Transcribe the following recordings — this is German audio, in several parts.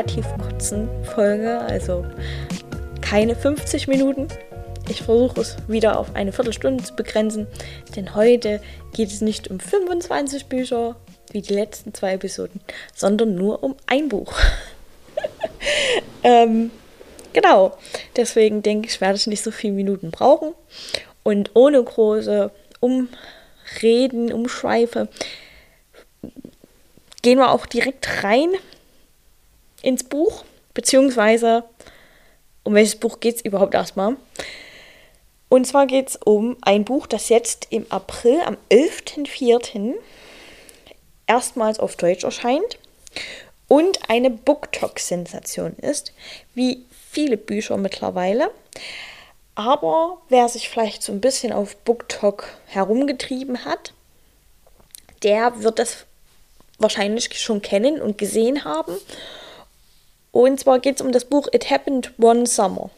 relativ kurzen Folge, also keine 50 Minuten. Ich versuche es wieder auf eine Viertelstunde zu begrenzen, denn heute geht es nicht um 25 Bücher wie die letzten zwei Episoden, sondern nur um ein Buch. ähm, genau, deswegen denke ich, werde ich nicht so viele Minuten brauchen. Und ohne große Umreden, Umschweife, gehen wir auch direkt rein ins Buch, beziehungsweise um welches Buch geht es überhaupt erstmal? Und zwar geht es um ein Buch, das jetzt im April, am 11.04. erstmals auf Deutsch erscheint und eine BookTok-Sensation ist, wie viele Bücher mittlerweile. Aber wer sich vielleicht so ein bisschen auf BookTok herumgetrieben hat, der wird das wahrscheinlich schon kennen und gesehen haben. Und zwar geht es um das Buch It Happened One Summer.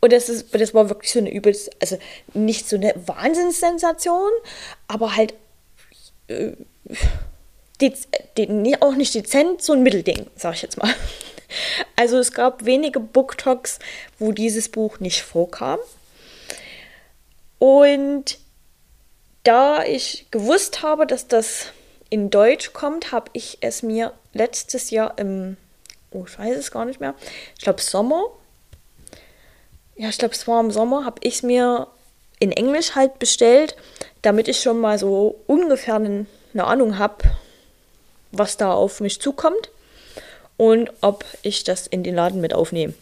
Und das, ist, das war wirklich so eine übelst, also nicht so eine Wahnsinnssensation, aber halt äh, dez, de, auch nicht dezent, so ein Mittelding, sag ich jetzt mal. Also es gab wenige Booktalks, wo dieses Buch nicht vorkam. Und da ich gewusst habe, dass das in Deutsch kommt, habe ich es mir letztes Jahr im, oh, ich weiß es gar nicht mehr, ich glaube Sommer, ja, ich glaube es war im Sommer, habe ich es mir in Englisch halt bestellt, damit ich schon mal so ungefähr eine, Ahnung habe, was da auf mich zukommt und ob ich das in den Laden mit aufnehme.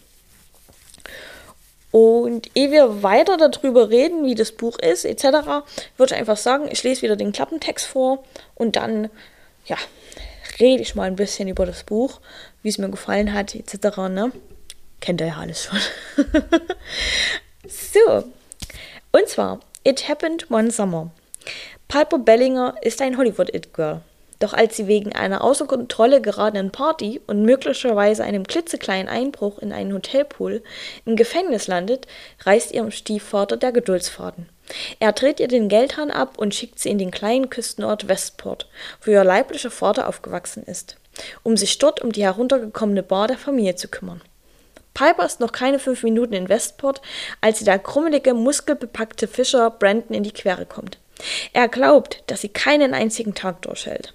Und ehe wir weiter darüber reden, wie das Buch ist, etc., würde ich einfach sagen, ich lese wieder den Klappentext vor und dann, ja, rede ich mal ein bisschen über das Buch, wie es mir gefallen hat, etc., ne? Kennt ihr ja alles schon. so, und zwar, It Happened One Summer. Piper Bellinger ist ein Hollywood-It-Girl. Doch als sie wegen einer außer Kontrolle geratenen Party und möglicherweise einem klitzekleinen Einbruch in einen Hotelpool im Gefängnis landet, reißt ihrem Stiefvater der Geduldsfaden. Er dreht ihr den Geldhahn ab und schickt sie in den kleinen Küstenort Westport, wo ihr leiblicher Vater aufgewachsen ist, um sich dort um die heruntergekommene Bar der Familie zu kümmern. Piper ist noch keine fünf Minuten in Westport, als sie der krummelige, muskelbepackte Fischer Brandon in die Quere kommt. Er glaubt, dass sie keinen einzigen Tag durchhält.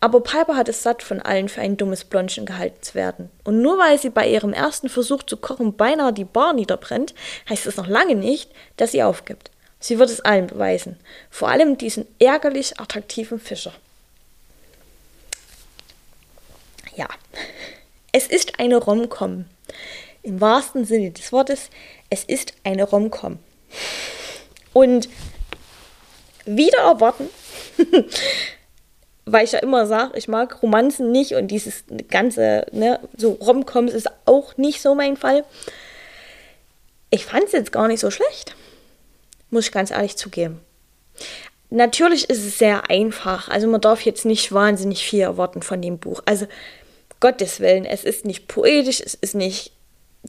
Aber Piper hat es satt, von allen für ein dummes Blondchen gehalten zu werden. Und nur weil sie bei ihrem ersten Versuch zu kochen beinahe die Bar niederbrennt, heißt es noch lange nicht, dass sie aufgibt. Sie wird es allen beweisen. Vor allem diesen ärgerlich attraktiven Fischer. Ja, es ist eine Romcom. Im wahrsten Sinne des Wortes, es ist eine Romcom. Und wieder erwarten weil ich ja immer sage, ich mag Romanzen nicht und dieses ganze, ne, so Romcoms ist auch nicht so mein Fall. Ich fand es jetzt gar nicht so schlecht, muss ich ganz ehrlich zugeben. Natürlich ist es sehr einfach, also man darf jetzt nicht wahnsinnig viel erwarten von dem Buch. Also Gottes Willen, es ist nicht poetisch, es ist nicht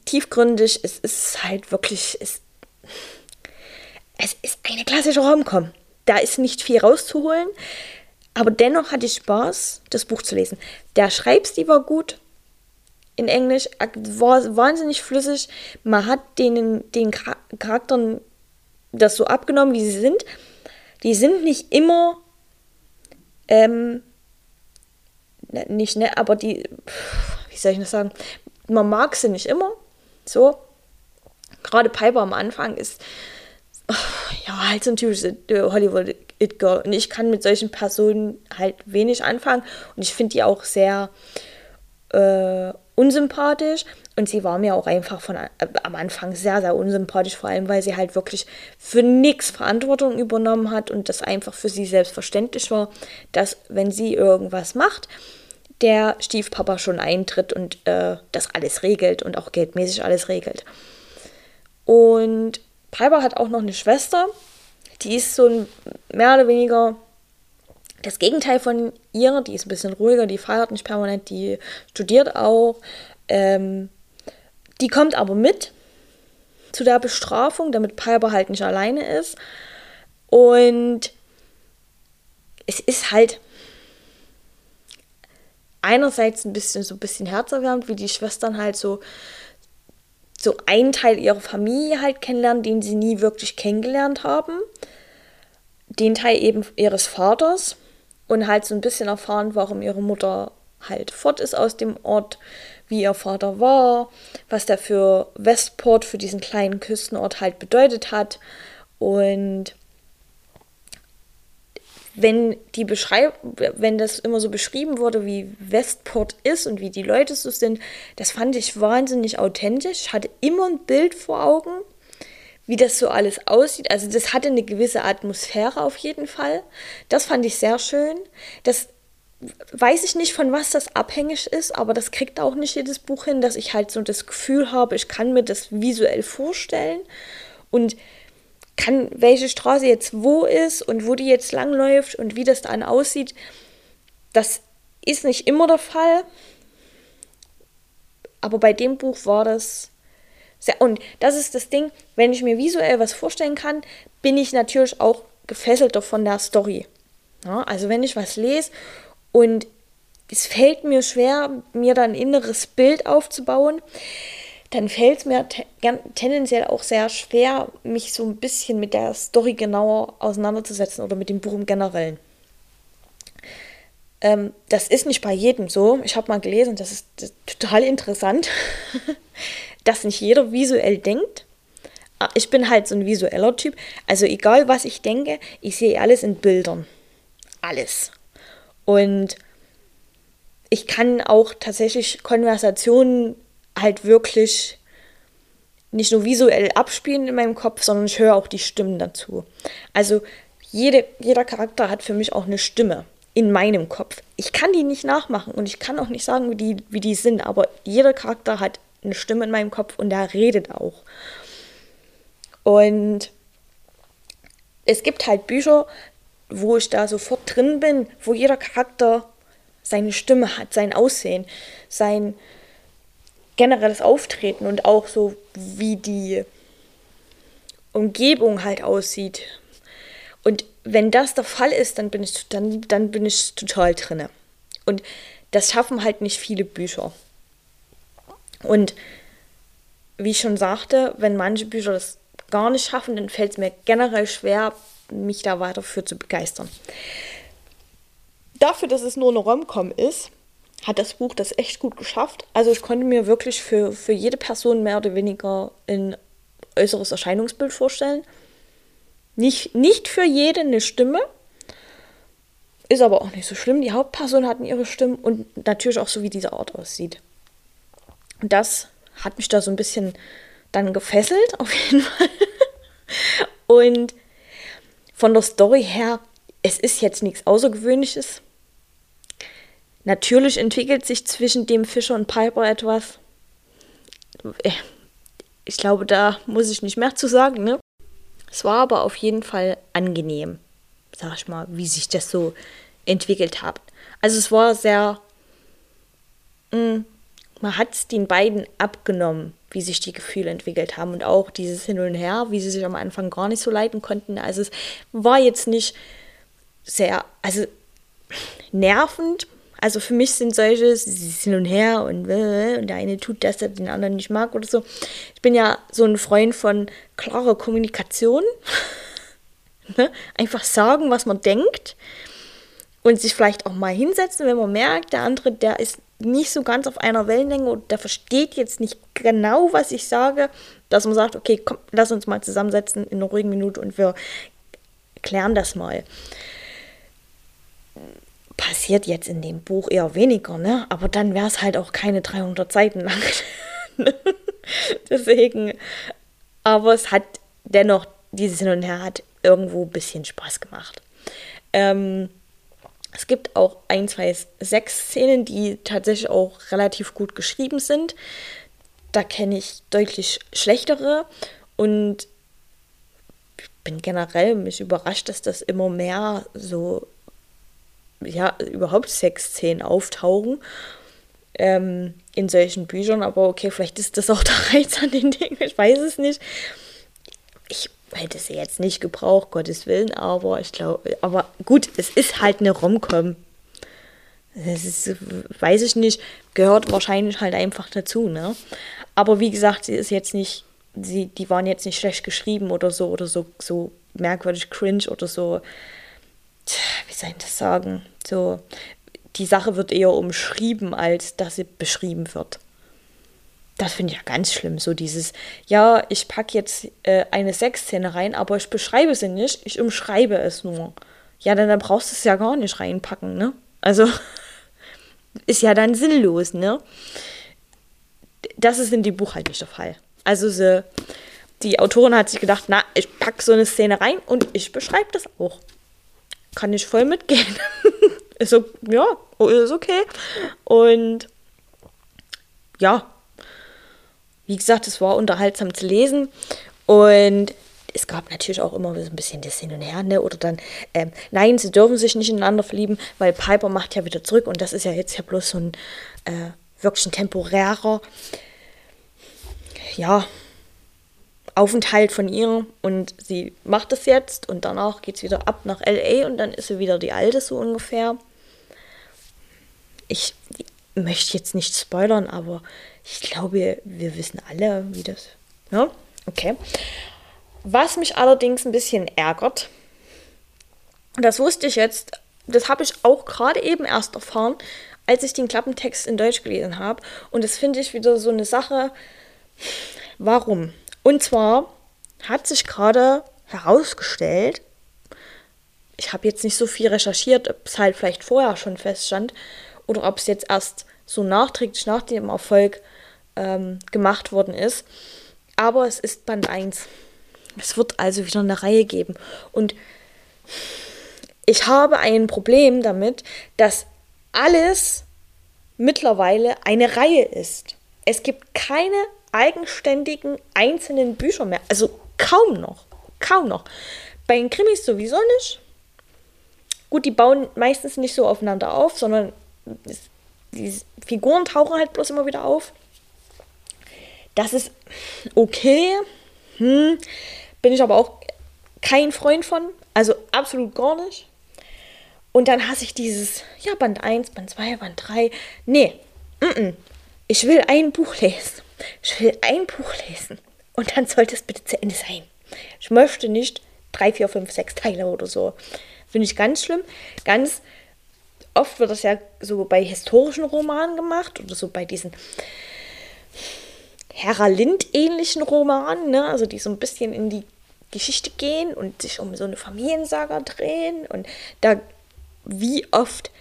tiefgründig, es ist halt wirklich, es, es ist eine klassische Romcom. Da ist nicht viel rauszuholen. Aber dennoch hatte ich Spaß, das Buch zu lesen. Der Schreibstil war gut in Englisch, war wahnsinnig flüssig. Man hat denen, den Charakteren das so abgenommen, wie sie sind. Die sind nicht immer, ähm, ne, nicht, ne, aber die, wie soll ich das sagen, man mag sie nicht immer, so. Gerade Piper am Anfang ist, ja, halt so ein typisches Hollywood It Girl. Und ich kann mit solchen Personen halt wenig anfangen. Und ich finde die auch sehr äh, unsympathisch. Und sie war mir auch einfach von äh, am Anfang sehr, sehr unsympathisch, vor allem weil sie halt wirklich für nichts Verantwortung übernommen hat und das einfach für sie selbstverständlich war, dass wenn sie irgendwas macht, der Stiefpapa schon eintritt und äh, das alles regelt und auch geldmäßig alles regelt. Und Piper hat auch noch eine Schwester, die ist so ein, mehr oder weniger das Gegenteil von ihr. Die ist ein bisschen ruhiger, die feiert nicht permanent, die studiert auch. Ähm, die kommt aber mit zu der Bestrafung, damit Piper halt nicht alleine ist. Und es ist halt einerseits ein bisschen so ein bisschen herzerwärmend, wie die Schwestern halt so so einen Teil ihrer Familie halt kennenlernen, den sie nie wirklich kennengelernt haben. Den Teil eben ihres Vaters und halt so ein bisschen erfahren, warum ihre Mutter halt fort ist aus dem Ort, wie ihr Vater war, was der für Westport, für diesen kleinen Küstenort halt bedeutet hat. Und wenn die Beschreib wenn das immer so beschrieben wurde, wie Westport ist und wie die Leute so sind, das fand ich wahnsinnig authentisch. Ich hatte immer ein Bild vor Augen, wie das so alles aussieht. Also das hatte eine gewisse Atmosphäre auf jeden Fall. Das fand ich sehr schön. Das weiß ich nicht, von was das abhängig ist, aber das kriegt auch nicht jedes Buch hin, dass ich halt so das Gefühl habe, ich kann mir das visuell vorstellen und kann, welche Straße jetzt wo ist und wo die jetzt langläuft und wie das dann aussieht. Das ist nicht immer der Fall. Aber bei dem Buch war das sehr. Und das ist das Ding, wenn ich mir visuell was vorstellen kann, bin ich natürlich auch gefesselter von der Story. Ja, also wenn ich was lese und es fällt mir schwer, mir dann ein inneres Bild aufzubauen, dann fällt es mir tendenziell auch sehr schwer, mich so ein bisschen mit der Story genauer auseinanderzusetzen oder mit dem Buch im Generellen. Ähm, das ist nicht bei jedem so. Ich habe mal gelesen, das ist, das ist total interessant, dass nicht jeder visuell denkt. Ah, ich bin halt so ein visueller Typ. Also egal, was ich denke, ich sehe alles in Bildern. Alles. Und ich kann auch tatsächlich Konversationen halt wirklich nicht nur visuell abspielen in meinem Kopf, sondern ich höre auch die Stimmen dazu. Also jede, jeder Charakter hat für mich auch eine Stimme in meinem Kopf. Ich kann die nicht nachmachen und ich kann auch nicht sagen, wie die, wie die sind, aber jeder Charakter hat eine Stimme in meinem Kopf und der redet auch. Und es gibt halt Bücher, wo ich da sofort drin bin, wo jeder Charakter seine Stimme hat, sein Aussehen, sein, generelles Auftreten und auch so, wie die Umgebung halt aussieht. Und wenn das der Fall ist, dann bin ich, dann, dann bin ich total drinne. Und das schaffen halt nicht viele Bücher. Und wie ich schon sagte, wenn manche Bücher das gar nicht schaffen, dann fällt es mir generell schwer, mich da weiter für zu begeistern. Dafür, dass es nur eine Rom-Com ist, hat das Buch das echt gut geschafft. Also ich konnte mir wirklich für, für jede Person mehr oder weniger ein äußeres Erscheinungsbild vorstellen. Nicht, nicht für jede eine Stimme. Ist aber auch nicht so schlimm. Die Hauptpersonen hatten ihre Stimmen und natürlich auch so, wie dieser Ort aussieht. Und das hat mich da so ein bisschen dann gefesselt, auf jeden Fall. Und von der Story her, es ist jetzt nichts Außergewöhnliches. Natürlich entwickelt sich zwischen dem Fischer und Piper etwas. Äh, ich glaube, da muss ich nicht mehr zu sagen, ne? Es war aber auf jeden Fall angenehm, sag ich mal, wie sich das so entwickelt hat. Also es war sehr, mh, mm, man hat es den beiden abgenommen, wie sich die Gefühle entwickelt haben und auch dieses Hin und Her, wie sie sich am Anfang gar nicht so leiten konnten. Also es war jetzt nicht sehr, also nervend, also für mich sind solche, hin und her und, äh, und der eine tut das, der den anderen nicht mag oder so. Ich bin ja so ein Freund von klarer Kommunikation. ne? Einfach sagen, was man denkt und sich vielleicht auch mal hinsetzen, wenn man merkt, der andere, der ist nicht so ganz auf einer Wellenlänge und der versteht jetzt nicht genau, was ich sage, dass man sagt, okay, komm, lass uns mal zusammensetzen in einer ruhigen Minute und wir klären das mal passiert jetzt in dem Buch eher weniger, ne? Aber dann wäre es halt auch keine 300 Seiten lang. Deswegen, aber es hat dennoch, dieses Hin und Her hat irgendwo ein bisschen Spaß gemacht. Ähm, es gibt auch ein, zwei Sex-Szenen, die tatsächlich auch relativ gut geschrieben sind. Da kenne ich deutlich schlechtere und ich bin generell mich überrascht, dass das immer mehr so ja, überhaupt Sexszenen auftauchen ähm, in solchen Büchern. Aber okay, vielleicht ist das auch der Reiz an den Dingen, ich weiß es nicht. Hätte sie jetzt nicht gebraucht, Gottes Willen, aber ich glaube, aber gut, es ist halt eine Rom-Com. Das ist, weiß ich nicht, gehört wahrscheinlich halt einfach dazu, ne? Aber wie gesagt, sie ist jetzt nicht, sie, die waren jetzt nicht schlecht geschrieben oder so oder so, so merkwürdig cringe oder so. Wie soll ich das sagen? So, die Sache wird eher umschrieben, als dass sie beschrieben wird. Das finde ich ja ganz schlimm. So dieses, ja, ich packe jetzt äh, eine Sexszene rein, aber ich beschreibe sie nicht, ich umschreibe es nur. Ja, dann, dann brauchst du es ja gar nicht reinpacken, ne? Also, ist ja dann sinnlos, ne? Das ist in dem Buch halt nicht der Fall. Also, sie, die Autorin hat sich gedacht, na, ich packe so eine Szene rein und ich beschreibe das auch. Kann ich voll mitgehen. ist so, ja, ist okay. Und ja, wie gesagt, es war unterhaltsam zu lesen und es gab natürlich auch immer so ein bisschen das Hin und Her, ne? Oder dann, ähm, nein, sie dürfen sich nicht ineinander verlieben, weil Piper macht ja wieder zurück und das ist ja jetzt ja bloß so ein äh, wirklich ein temporärer, ja, Aufenthalt von ihr und sie macht es jetzt und danach geht es wieder ab nach LA und dann ist sie wieder die alte so ungefähr. Ich möchte jetzt nicht spoilern, aber ich glaube, wir wissen alle, wie das. Ja, okay. Was mich allerdings ein bisschen ärgert, das wusste ich jetzt, das habe ich auch gerade eben erst erfahren, als ich den Klappentext in Deutsch gelesen habe. Und das finde ich wieder so eine Sache. Warum? Und zwar hat sich gerade herausgestellt, ich habe jetzt nicht so viel recherchiert, ob es halt vielleicht vorher schon feststand oder ob es jetzt erst so nachträglich nach dem Erfolg ähm, gemacht worden ist. Aber es ist Band 1. Es wird also wieder eine Reihe geben. Und ich habe ein Problem damit, dass alles mittlerweile eine Reihe ist. Es gibt keine eigenständigen einzelnen Bücher mehr. Also kaum noch. Kaum noch. Bei den Krimis sowieso nicht. Gut, die bauen meistens nicht so aufeinander auf, sondern die Figuren tauchen halt bloß immer wieder auf. Das ist okay. Hm. Bin ich aber auch kein Freund von. Also absolut gar nicht. Und dann hasse ich dieses, ja, Band 1, Band 2, Band 3. Nee, mm -mm. ich will ein Buch lesen. Ich will ein Buch lesen. Und dann sollte es bitte zu Ende sein. Ich möchte nicht 3, 4, 5, 6 Teile oder so. Finde ich ganz schlimm. Ganz oft wird das ja so bei historischen Romanen gemacht oder so bei diesen Hera Lind-ähnlichen Romanen, ne? also die so ein bisschen in die Geschichte gehen und sich um so eine Familiensaga drehen und da wie oft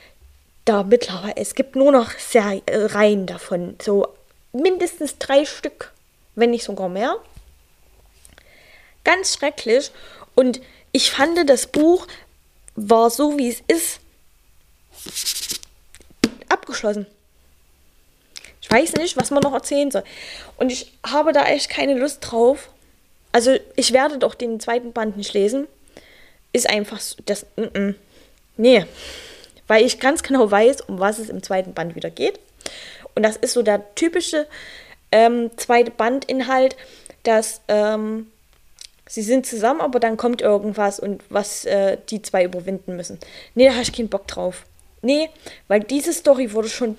da mittlerweile, es gibt nur noch Serien, Reihen davon, so mindestens drei Stück, wenn nicht sogar mehr. Ganz schrecklich und ich fand, das Buch war so, wie es ist, abgeschlossen. Ich weiß nicht, was man noch erzählen soll. Und ich habe da echt keine Lust drauf. Also ich werde doch den zweiten Band nicht lesen. Ist einfach so, das. Mm -mm. Nee. Weil ich ganz genau weiß, um was es im zweiten Band wieder geht. Und das ist so der typische ähm, zweite Bandinhalt, dass ähm, sie sind zusammen, aber dann kommt irgendwas und was äh, die zwei überwinden müssen. Nee, da habe ich keinen Bock drauf. Nee, weil diese Story wurde schon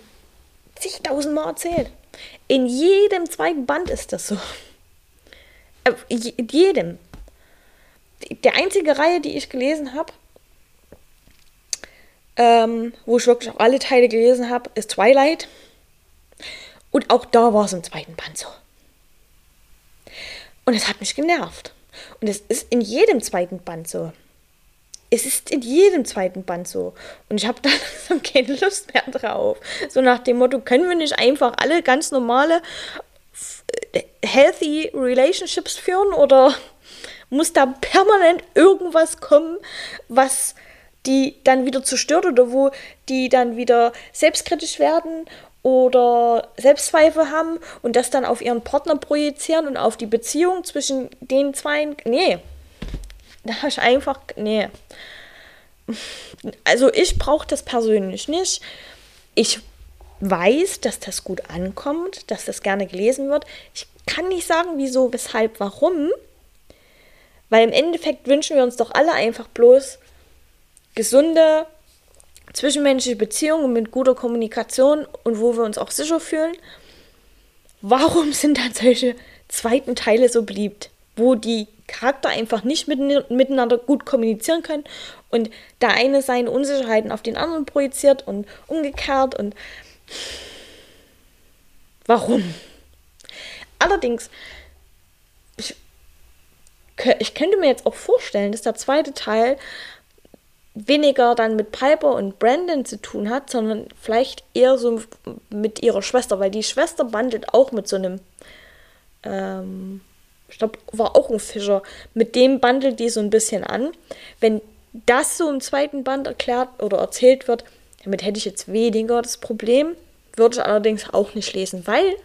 zigtausend Mal erzählt. In jedem zweiten Band ist das so. Äh, in jedem. Der einzige Reihe, die ich gelesen habe, ähm, wo ich wirklich auch alle Teile gelesen habe, ist Twilight. Und auch da war es im zweiten Band so. Und es hat mich genervt. Und es ist in jedem zweiten Band so es ist in jedem zweiten Band so. Und ich habe da keine Lust mehr drauf. So nach dem Motto, können wir nicht einfach alle ganz normale, äh, healthy Relationships führen? Oder muss da permanent irgendwas kommen, was die dann wieder zerstört oder wo die dann wieder selbstkritisch werden oder Selbstzweifel haben und das dann auf ihren Partner projizieren und auf die Beziehung zwischen den zwei. Nee, da habe ich einfach, nee. Also ich brauche das persönlich nicht. Ich weiß, dass das gut ankommt, dass das gerne gelesen wird. Ich kann nicht sagen, wieso, weshalb, warum. Weil im Endeffekt wünschen wir uns doch alle einfach bloß gesunde zwischenmenschliche Beziehungen mit guter Kommunikation und wo wir uns auch sicher fühlen. Warum sind dann solche zweiten Teile so beliebt, wo die Charakter einfach nicht miteinander gut kommunizieren können und der eine seine Unsicherheiten auf den anderen projiziert und umgekehrt und warum? Allerdings, ich, ich könnte mir jetzt auch vorstellen, dass der zweite Teil weniger dann mit Piper und Brandon zu tun hat, sondern vielleicht eher so mit ihrer Schwester, weil die Schwester bandelt auch mit so einem, ähm, ich glaube, war auch ein Fischer. Mit dem bandelt die so ein bisschen an. Wenn das so im zweiten Band erklärt oder erzählt wird, damit hätte ich jetzt weniger das Problem, würde ich allerdings auch nicht lesen, weil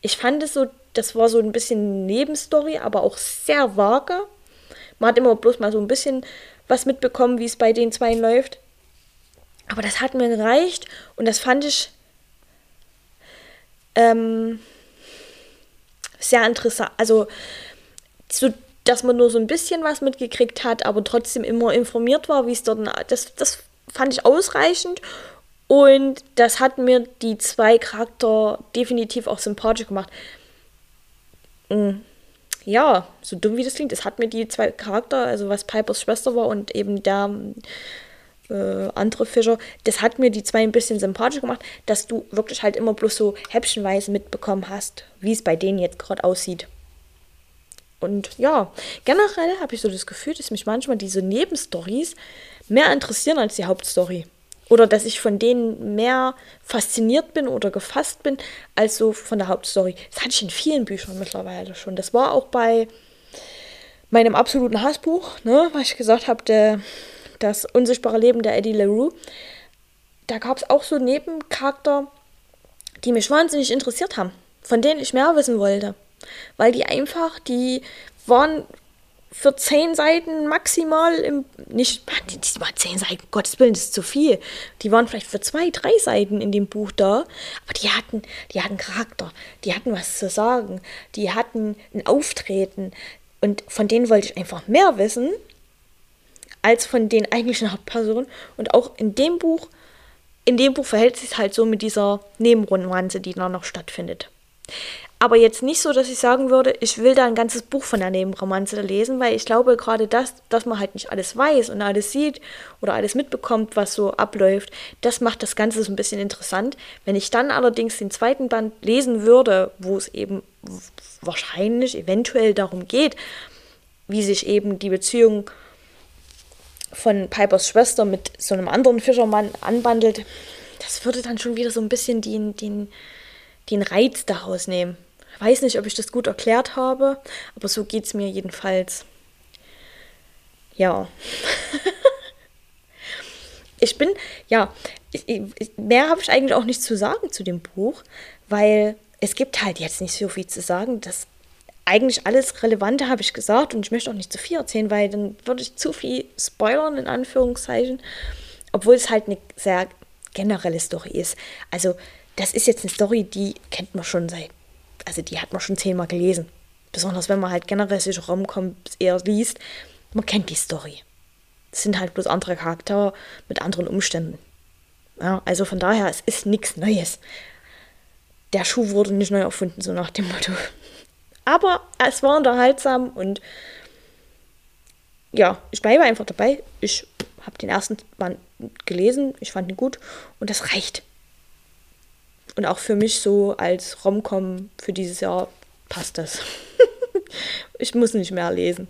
ich fand es so, das war so ein bisschen Nebenstory, aber auch sehr vage. Man hat immer bloß mal so ein bisschen was mitbekommen, wie es bei den zwei läuft. Aber das hat mir gereicht und das fand ich ähm, sehr interessant. Also, so, dass man nur so ein bisschen was mitgekriegt hat, aber trotzdem immer informiert war, wie es dort. Das, das fand ich ausreichend und das hat mir die zwei Charakter definitiv auch sympathisch gemacht. Mhm ja, so dumm wie das klingt, es hat mir die zwei Charakter, also was Pipers Schwester war und eben der äh, andere Fischer, das hat mir die zwei ein bisschen sympathisch gemacht, dass du wirklich halt immer bloß so häppchenweise mitbekommen hast, wie es bei denen jetzt gerade aussieht. Und ja, generell habe ich so das Gefühl, dass mich manchmal diese Nebenstories mehr interessieren als die Hauptstory oder dass ich von denen mehr fasziniert bin oder gefasst bin als so von der Hauptstory. Das hatte ich in vielen Büchern mittlerweile schon. Das war auch bei meinem absoluten Hassbuch, ne, was ich gesagt habe, das unsichtbare Leben der Eddie LaRue. Da gab es auch so Nebencharakter, die mich wahnsinnig interessiert haben, von denen ich mehr wissen wollte. Weil die einfach, die waren für zehn Seiten maximal im. Nicht, die waren zehn Seiten, Gottes Willen, das ist zu viel. Die waren vielleicht für zwei, drei Seiten in dem Buch da. Aber die hatten, die hatten Charakter, die hatten was zu sagen, die hatten ein Auftreten. Und von denen wollte ich einfach mehr wissen, als von den eigentlichen Hauptpersonen. Und auch in dem Buch, in dem Buch verhält sich halt so mit dieser Nebenromanze, die da noch stattfindet. Aber jetzt nicht so, dass ich sagen würde, ich will da ein ganzes Buch von der Nebenromanze lesen, weil ich glaube gerade das, dass man halt nicht alles weiß und alles sieht oder alles mitbekommt, was so abläuft, das macht das Ganze so ein bisschen interessant. Wenn ich dann allerdings den zweiten Band lesen würde, wo es eben wahrscheinlich, eventuell darum geht, wie sich eben die Beziehung von Pipers Schwester mit so einem anderen Fischermann anbandelt, das würde dann schon wieder so ein bisschen den, den, den Reiz daraus nehmen weiß nicht, ob ich das gut erklärt habe, aber so geht es mir jedenfalls. Ja. ich bin, ja, ich, ich, mehr habe ich eigentlich auch nicht zu sagen zu dem Buch, weil es gibt halt jetzt nicht so viel zu sagen. Das eigentlich alles Relevante habe ich gesagt und ich möchte auch nicht zu viel erzählen, weil dann würde ich zu viel spoilern, in Anführungszeichen. Obwohl es halt eine sehr generelle Story ist. Also, das ist jetzt eine Story, die kennt man schon seit also die hat man schon zehnmal gelesen. Besonders wenn man halt generell solche Romcoms eher liest. Man kennt die Story. Es sind halt bloß andere Charaktere mit anderen Umständen. Ja, also von daher, es ist nichts Neues. Der Schuh wurde nicht neu erfunden, so nach dem Motto. Aber es war unterhaltsam und ja, ich bleibe einfach dabei. Ich habe den ersten Band gelesen, ich fand ihn gut und das reicht. Und auch für mich so als Romcom für dieses Jahr passt das. ich muss nicht mehr lesen.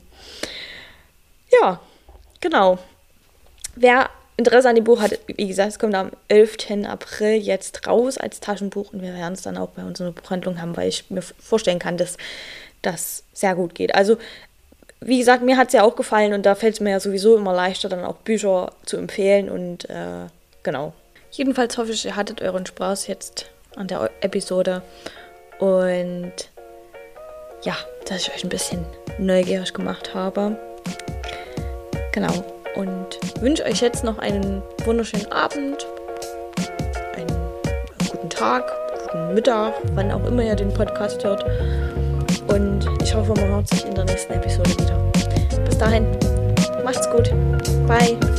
Ja, genau. Wer Interesse an dem Buch hat, wie gesagt, es kommt am 11. April jetzt raus als Taschenbuch und wir werden es dann auch bei unserer Buchhandlung haben, weil ich mir vorstellen kann, dass das sehr gut geht. Also, wie gesagt, mir hat es ja auch gefallen und da fällt es mir ja sowieso immer leichter, dann auch Bücher zu empfehlen und äh, genau. Jedenfalls hoffe ich, ihr hattet euren Spaß jetzt an der Episode. Und ja, dass ich euch ein bisschen neugierig gemacht habe. Genau. Und wünsche euch jetzt noch einen wunderschönen Abend, einen guten Tag, guten Mittag, wann auch immer ihr den Podcast hört. Und ich hoffe, man hört sich in der nächsten Episode wieder. Bis dahin, macht's gut. Bye.